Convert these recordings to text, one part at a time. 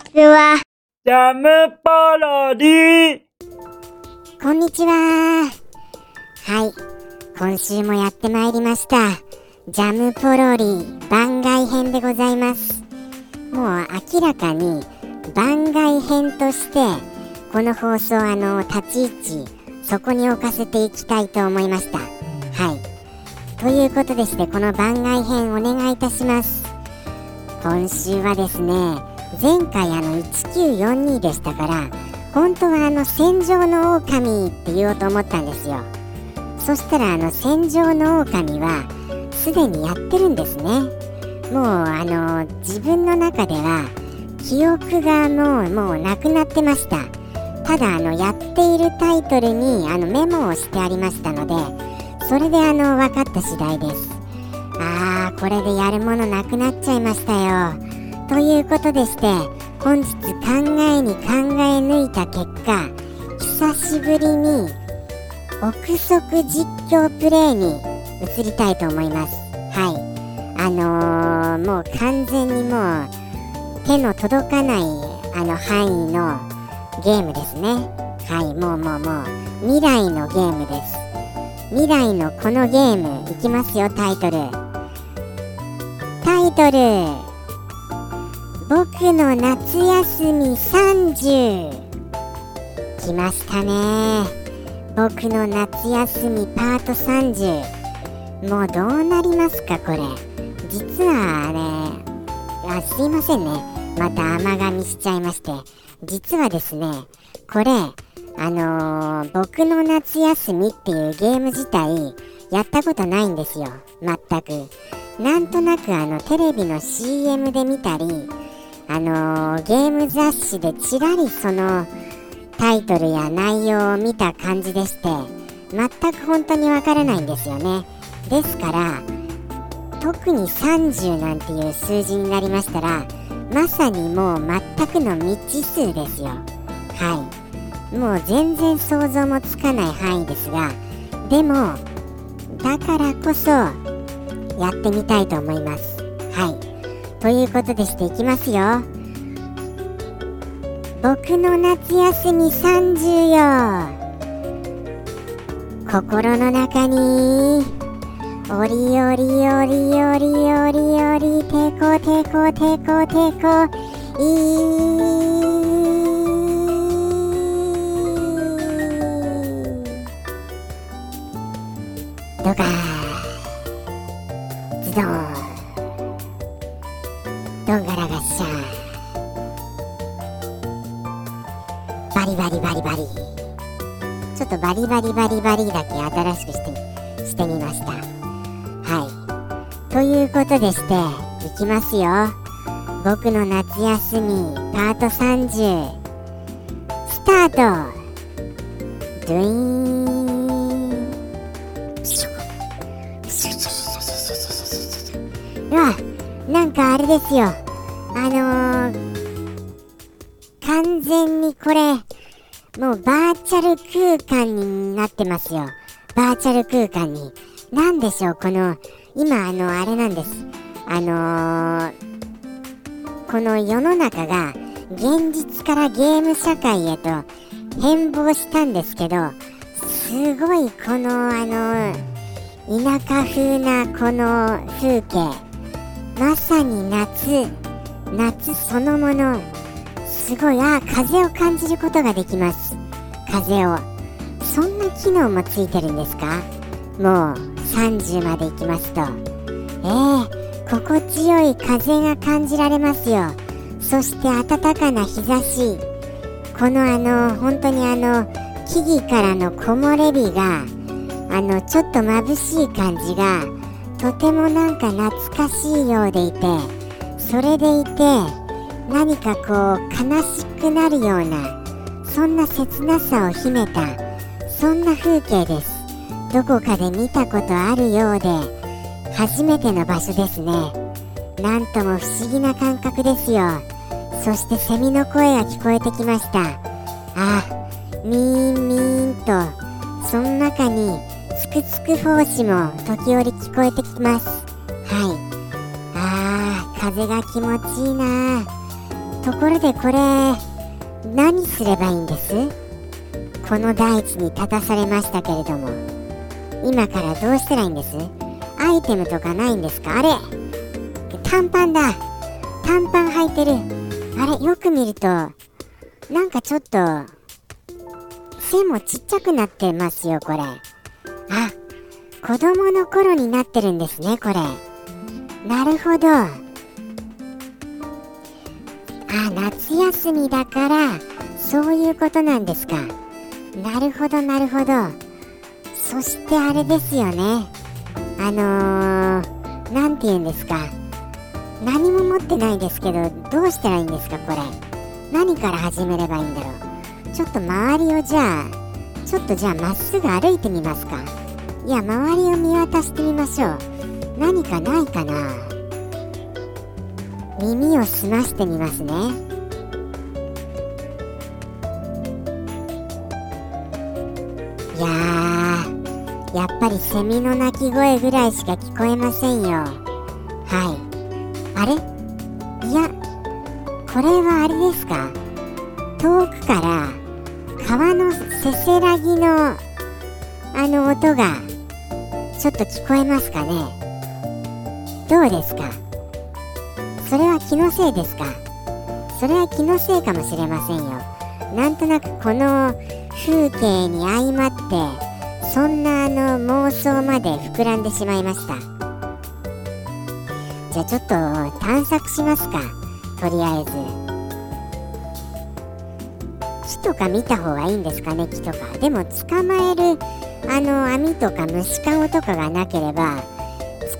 ちは。ジャムパロディこんにちは。はい。今週もやってまいりました。ジャムポロリ番外編でございます。もう明らかに番外編として、この放送あの、立ち位置、そこに置かせていきたいと思いました。はい。ということでして、この番外編お願いいたします。今週はですね、前回あの1942でしたから、本当はあの戦場の狼って言おうと思ったんですよ。そしたらあの戦場の狼はすでにやってるんですね。もうあの自分の中では記憶がもうもうなくなってました。ただあのやっているタイトルにあのメモをしてありましたのでそれであの分かった次第です。あーこれでやるものなくなっちゃいましたよ。ということでして本日考えに考え抜いた結果久しぶりに憶測実況プレイに移りたいと思います。はい。あのー、もう完全にもう手の届かないあの範囲のゲームですね。はい。もうもうもう未来のゲームです。未来のこのゲームいきますよタイトル。タイトル。僕の夏休み30来ましたね。僕の夏休みパート30もうどうなりますかこれ。実はねあすいませんね。また甘噛みしちゃいまして。実はですねこれあのー、僕の夏休みっていうゲーム自体やったことないんですよ。全く。なんとなくあのテレビの CM で見たりあのー、ゲーム雑誌でちらりそのタイトルや内容を見た感じでして全く本当にわからないんですよね。ですから特に30なんていう数字になりましたらまさにもう全くの未知数ですよ。はい。もう全然想像もつかない範囲ですがでもだからこそやってみたいと思います。ということでしていきますよ。僕の夏休み30よ。心の中におりおりおりおりおりおりてこてこてこてこいどかズドンどんがらがっしゃバリバリバリバリ。ちょっとバリバリバリバリだけ新しくしてしてみました。はい。ということでしていきますよ。僕の夏休みパート30スタート。ドゥイーン。うわなんかあれですよ。あのー、完全にこれもうバーチャル空間になってますよ。バーチャル空間に。何でしょうこの今あのあれなんです。あのー、この世の中が現実からゲーム社会へと変貌したんですけどすごいこのあの田舎風なこの風景。まさに夏。夏そのもの。すごいあ風を感じることができます。風を。そんな機能もついてるんですか？もう30まで行きますと。えー、心地よい風が感じられますよ。そして暖かな日差し。このあの本当にあの木々からの木漏れ日があのちょっと眩しい感じがとてもなんか懐かしいようでいてそれでいて何かこう悲しくなるようなそんな切なさを秘めたそんな風景です。どこかで見たことあるようで初めての場所ですね。なんとも不思議な感覚ですよ。そしてセミの声が聞こえてきました。あミーンミーンとその中につくつく胞子も時折聞こえてきます。はい。あー風が気持ちいいなところでこれ何すればいいんです？この大地に立たされましたけれども。今からどうしたらいいんです？アイテムとかないんですか？あれ。短パンだ。短パン履いてる。あれよく見るとなんかちょっと背もちっちゃくなってますよこれ。あ子供の頃になってるんですねこれ。なるほど。あ夏休みだからそういうことなんですか。なるほどなるほど。そしてあれですよね。あのー、なんて言うんですか。何も持ってないですけどどうしたらいいんですかこれ。何から始めればいいんだろう。ちょっと周りをじゃあちょっとじゃあまっすぐ歩いてみますか。いや周りを見渡してみましょう。何かないかな。耳を澄ましてみますね。いややっぱりセミの鳴き声ぐらいしか聞こえませんよ。はい。あれ？いやこれはあれですか？遠くから川のせせらぎのあの音が。ちょっと聞こえますかね？どうですか？それは気のせいですか？それは気のせいかもしれませんよ。なんとなくこの風景に相まってそんなあの妄想まで膨らんでしまいました。じゃあちょっと探索しますかとりあえず。木とか見た方がいいんですかね？木とか。でも捕まえるあの網とか虫かごとかがなければ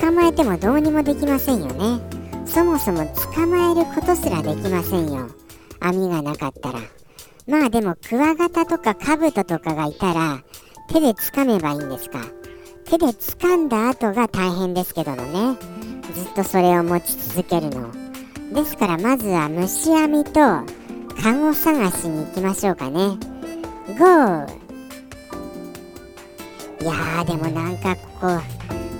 捕まえてもどうにもできませんよね。そもそも捕まえることすらできませんよ。網がなかったら。まあでもクワガタとかカブトとかがいたら手で掴めばいいんですか。手で掴んだ後が大変ですけどもね。ずっとそれを持ち続けるの。ですからまずは虫網とカゴ探しに行きましょうかね。GO! いやーでもなんかここ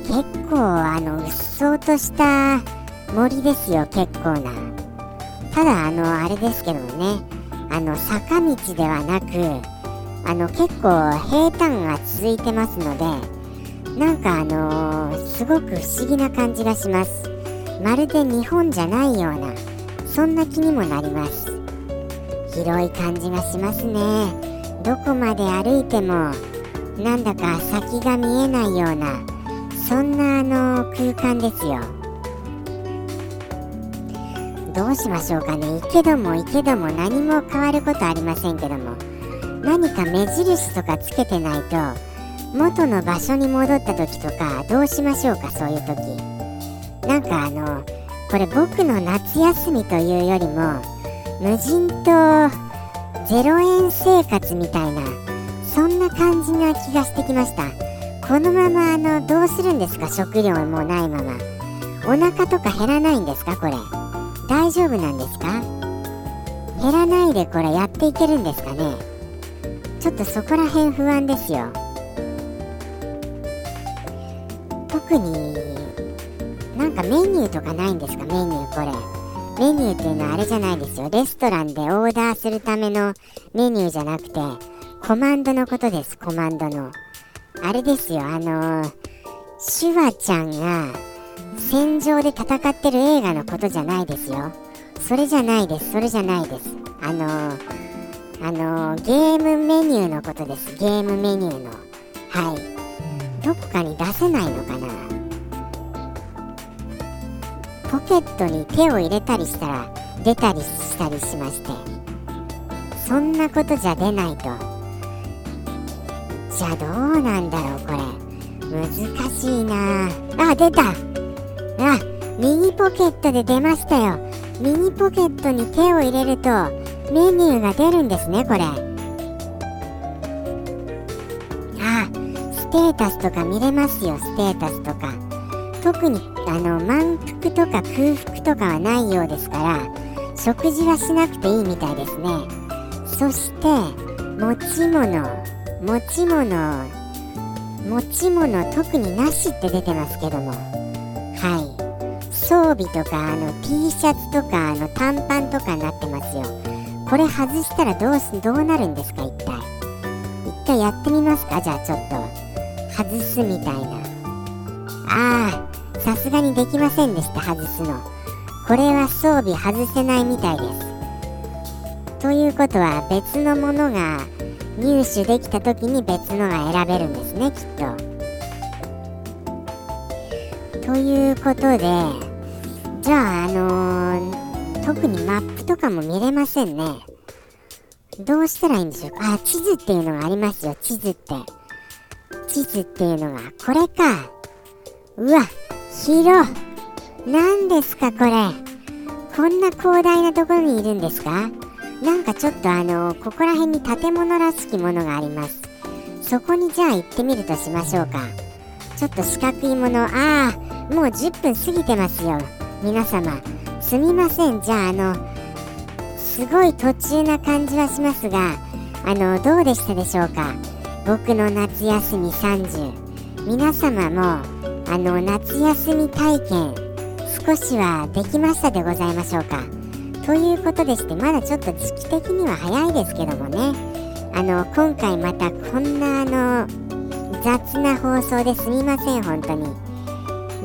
結構あのうっそうとした森ですよ結構な。ただあのあれですけどもね。あの坂道ではなくあの結構平坦が続いてますのでなんかあのー、すごく不思議な感じがします。まるで日本じゃないようなそんな気にもなります。広い感じがしますね。どこまで歩いてもなんだか先が見えないようなそんなあの空間ですよ。どうしましょうかね。行けども行けども何も変わることありませんけども。何か目印とかつけてないと元の場所に戻った時とかどうしましょうかそういう時。なんかあのこれ僕の夏休みというよりも無人島0円生活みたいなそんな感じな気がしてきました。このままあのどうするんですか？食料もないまま。お腹とか減らないんですか？これ。大丈夫なんですか？減らないでこれやっていけるんですかね？ちょっとそこら辺不安ですよ。特になんかメニューとかないんですか？メニューこれ。メニューっていうのはあれじゃないですよ。レストランでオーダーするためのメニューじゃなくてコマンドのことです。コマンドの。あれですよ。あのー、シュワちゃんが戦場で戦ってる映画のことじゃないですよ。それじゃないです。それじゃないです。あのー、あのー、ゲームメニューのことです。ゲームメニューの。はい。どこかに出せないのかな。ポケットに手を入れたりしたら出たりしたりしまして。そんなことじゃ出ないと。じゃあどうなんだろうこれ。難しいな。あ出た。あ右ポケットで出ましたよ。右ポケットに手を入れるとメニューが出るんですねこれ。あステータスとか見れますよステータスとか。特にあの満腹とか空腹とかはないようですから食事はしなくていいみたいですね。そして持ち物。持ち物持ち物特になしって出てますけども。はい。装備とかあの T シャツとかあの短パンとかになってますよ。これ外したらどうすどうなるんですか一体。一回やってみますか？じゃあちょっと。外すみたいな。ああさすがにできませんでした外すの。これは装備外せないみたいです。ということは別のものが入手できた時に別のが選べるんですねきっと。ということでじゃああのー特にマップとかも見れませんね。どうしたらいいんでしょう？かあ地図っていうのがありますよ地図って。地図っていうのが。これか。うわ広何ですかこれ。こんな広大なところにいるんですか？なんかちょっとあのここら辺に建物らしきものがあります。そこにじゃあ行ってみるとしましょうか。ちょっと四角いもの。ああもう10分過ぎてますよ。皆様。すみません。じゃああのすごい途中な感じはしますがあのどうでしたでしょうか。僕の夏休み30皆様もあの夏休み体験少しはできましたでございましょうか。ということでしてまだちょっと時期的には早いですけどもね。あの今回またこんなあの雑な放送ですみません本当に。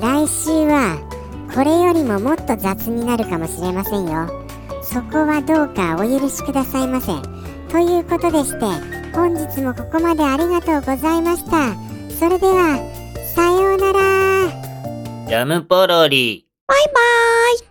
来週はこれよりももっと雑になるかもしれませんよ。そこはどうかお許しくださいませということでして本日もここまでありがとうございました。それではさようなら。ジャムポロリ。バイバーイ